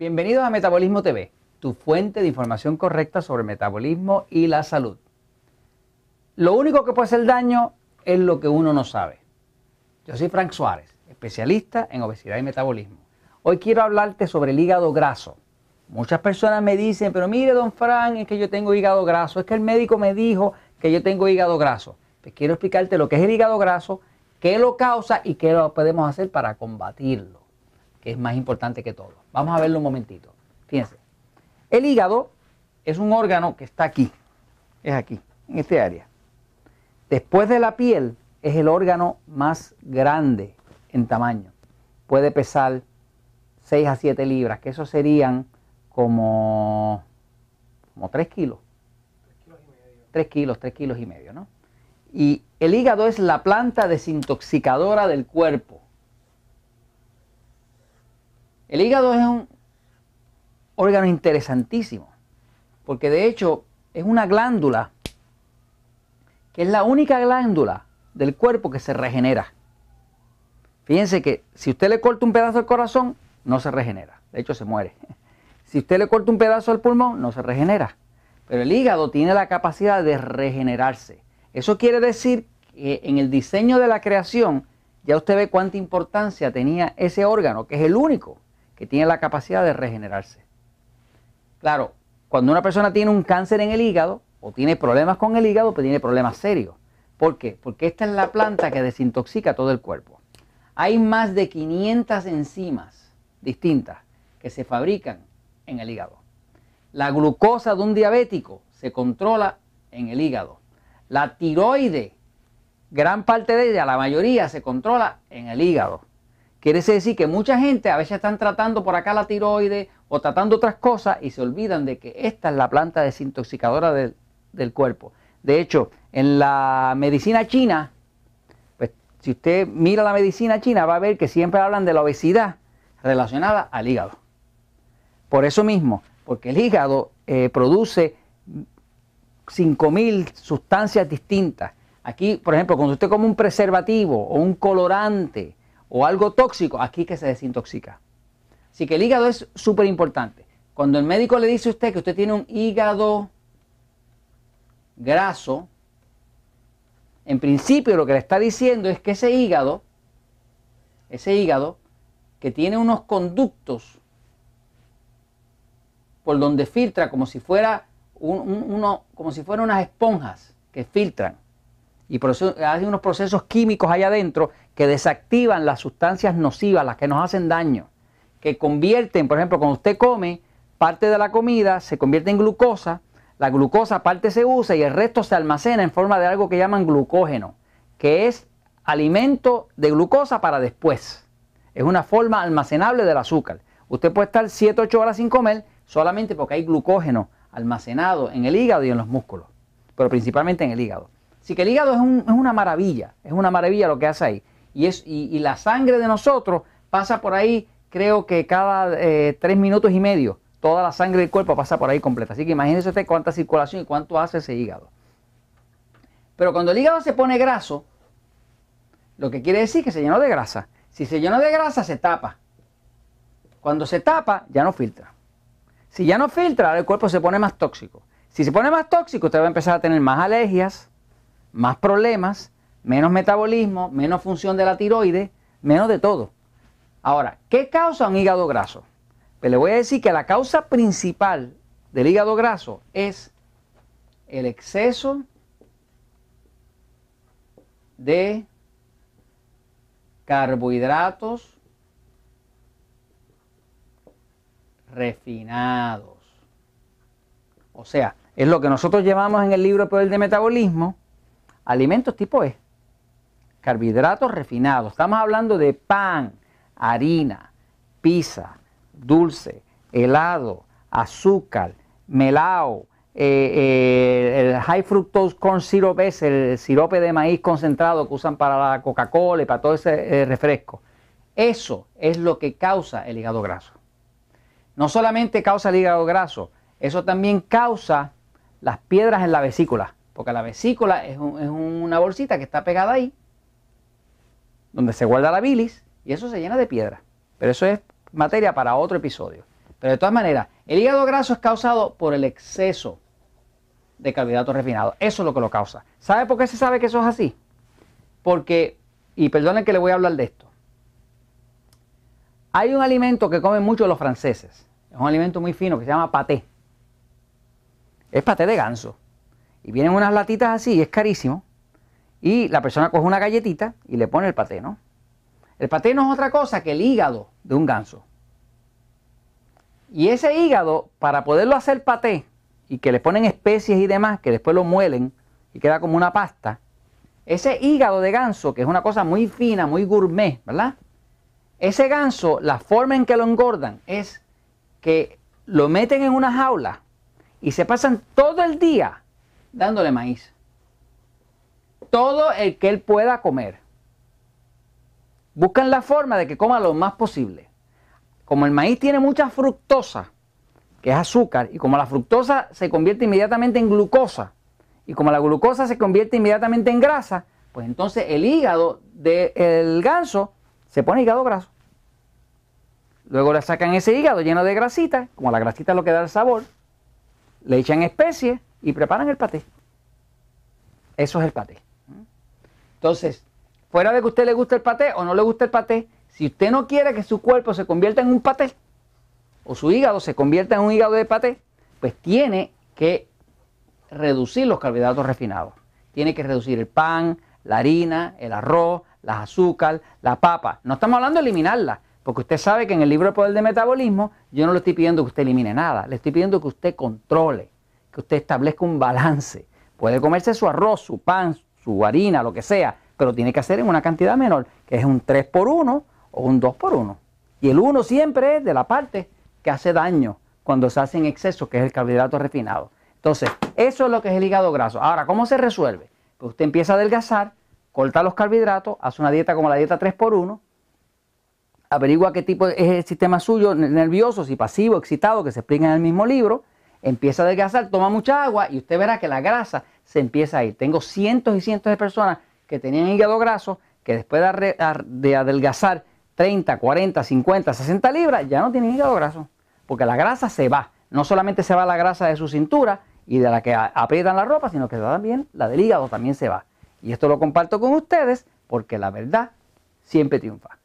Bienvenidos a Metabolismo TV, tu fuente de información correcta sobre metabolismo y la salud. Lo único que puede hacer daño es lo que uno no sabe. Yo soy Frank Suárez, especialista en obesidad y metabolismo. Hoy quiero hablarte sobre el hígado graso. Muchas personas me dicen, pero mire, don Frank, es que yo tengo hígado graso, es que el médico me dijo que yo tengo hígado graso. Pues quiero explicarte lo que es el hígado graso, qué lo causa y qué lo podemos hacer para combatirlo, que es más importante que todo. Vamos a verlo un momentito. Fíjense, el hígado es un órgano que está aquí, es aquí, en este área. Después de la piel, es el órgano más grande en tamaño. Puede pesar 6 a 7 libras, que eso serían como, como 3 kilos. 3 kilos, 3 kilos y medio, ¿no? Y el hígado es la planta desintoxicadora del cuerpo. El hígado es un órgano interesantísimo, porque de hecho es una glándula que es la única glándula del cuerpo que se regenera. Fíjense que si usted le corta un pedazo del corazón, no se regenera, de hecho se muere. Si usted le corta un pedazo del pulmón, no se regenera. Pero el hígado tiene la capacidad de regenerarse. Eso quiere decir que en el diseño de la creación ya usted ve cuánta importancia tenía ese órgano, que es el único que tiene la capacidad de regenerarse. Claro, cuando una persona tiene un cáncer en el hígado o tiene problemas con el hígado, pues tiene problemas serios. ¿Por qué? Porque esta es la planta que desintoxica todo el cuerpo. Hay más de 500 enzimas distintas que se fabrican en el hígado. La glucosa de un diabético se controla en el hígado. La tiroide, gran parte de ella, la mayoría, se controla en el hígado. Quiere decir que mucha gente a veces están tratando por acá la tiroide o tratando otras cosas y se olvidan de que esta es la planta desintoxicadora del, del cuerpo. De hecho, en la medicina china, pues si usted mira la medicina china va a ver que siempre hablan de la obesidad relacionada al hígado. Por eso mismo, porque el hígado eh, produce 5.000 sustancias distintas. Aquí, por ejemplo, cuando usted come un preservativo o un colorante o algo tóxico, aquí que se desintoxica. Así que el hígado es súper importante. Cuando el médico le dice a usted que usted tiene un hígado graso, en principio lo que le está diciendo es que ese hígado, ese hígado que tiene unos conductos por donde filtra como si fuera uno, como si fueran unas esponjas que filtran. Y hay unos procesos químicos allá adentro que desactivan las sustancias nocivas, las que nos hacen daño, que convierten, por ejemplo, cuando usted come, parte de la comida se convierte en glucosa, la glucosa parte se usa y el resto se almacena en forma de algo que llaman glucógeno, que es alimento de glucosa para después. Es una forma almacenable del azúcar. Usted puede estar 7, 8 horas sin comer solamente porque hay glucógeno almacenado en el hígado y en los músculos, pero principalmente en el hígado. Así que el hígado es, una maravilla, es una maravilla lo que hace ahí. Y, la sangre de nosotros pasa por ahí, creo que cada eh, tres minutos y medio, toda la sangre del cuerpo pasa por ahí completa. Así que imagínese usted cuánta circulación y cuánto hace ese hígado. Pero cuando el hígado se pone graso, lo que quiere decir que se llenó de grasa. Si se llenó de grasa, se tapa. Cuando se tapa, ya no filtra. Si ya no filtra, el cuerpo se pone más tóxico. Si se pone más tóxico, usted va a empezar a tener más alergias, más problemas, menos metabolismo, menos función de la tiroides, menos de todo. Ahora, ¿qué causa un hígado graso? Pues le voy a decir que la causa principal del hígado graso es el exceso de carbohidratos refinados. O sea, es lo que nosotros llamamos en el libro Poder de Metabolismo alimentos tipo E. Carbohidratos refinados. Estamos hablando de pan, harina, pizza, dulce, helado, azúcar, melao, eh, eh, el high fructose corn syrup es el sirope de maíz concentrado que usan para la Coca-Cola y para todo ese eh, refresco. Eso es lo que causa el hígado graso no solamente causa el hígado graso, eso también causa las piedras en la vesícula, porque la vesícula es, una bolsita que está pegada ahí, donde se guarda la bilis, y eso se llena de piedra. Pero eso es materia para otro episodio. Pero de todas maneras, el hígado graso es causado por el exceso de carbohidratos refinados. Eso es lo que lo causa. ¿Sabe por qué se sabe que eso es así? Porque, y perdonen que le voy a hablar de esto, hay un alimento que comen mucho los franceses. Es un alimento muy fino que se llama paté. Es paté de ganso. Y vienen unas latitas así, y es carísimo. Y la persona coge una galletita y le pone el paté, ¿no? El paté no es otra cosa que el hígado de un ganso. Y ese hígado, para poderlo hacer paté, y que le ponen especies y demás, que después lo muelen y queda como una pasta, ese hígado de ganso, que es una cosa muy fina, muy gourmet, ¿verdad? Ese ganso, la forma en que lo engordan es que lo meten en una jaula y se pasan todo el día dándole maíz. Todo el que él pueda comer. Buscan la forma de que coma lo más posible. Como el maíz tiene mucha fructosa, que es azúcar, y como la fructosa se convierte inmediatamente en glucosa, y como la glucosa se convierte inmediatamente en grasa, pues entonces el hígado del ganso se pone hígado graso. Luego le sacan ese hígado lleno de grasita, como la grasita es lo que da el sabor, le echan especies y preparan el paté. Eso es el paté. Entonces, fuera de que a usted le guste el paté o no le guste el paté, si usted no quiere que su cuerpo se convierta en un paté, o su hígado se convierta en un hígado de paté, pues tiene que reducir los carbohidratos refinados. Tiene que reducir el pan, la harina, el arroz, las azúcar, la papa. No estamos hablando de eliminarla, porque usted sabe que en el libro de poder de metabolismo yo no le estoy pidiendo que usted elimine nada, le estoy pidiendo que usted controle, que usted establezca un balance. Puede comerse su arroz, su pan, su harina, lo que sea, pero tiene que hacer en una cantidad menor, que es un 3 por 1 o un 2 por 1. Y el 1 siempre es de la parte que hace daño cuando se hace en exceso, que es el carbohidrato refinado. Entonces, eso es lo que es el hígado graso. Ahora, ¿cómo se resuelve? Pues usted empieza a adelgazar, corta los carbohidratos, hace una dieta como la dieta 3x1, averigua qué tipo es el sistema suyo nervioso, si pasivo, excitado, que se explica en el mismo libro, empieza a adelgazar, toma mucha agua y usted verá que la grasa se empieza a ir. Tengo cientos y cientos de personas que tenían hígado graso que después de adelgazar 30, 40, 50, 60 libras, ya no tienen hígado graso, porque la grasa se va. No solamente se va la grasa de su cintura y de la que aprietan la ropa, sino que también la del hígado también se va. Y esto lo comparto con ustedes porque la verdad siempre triunfa.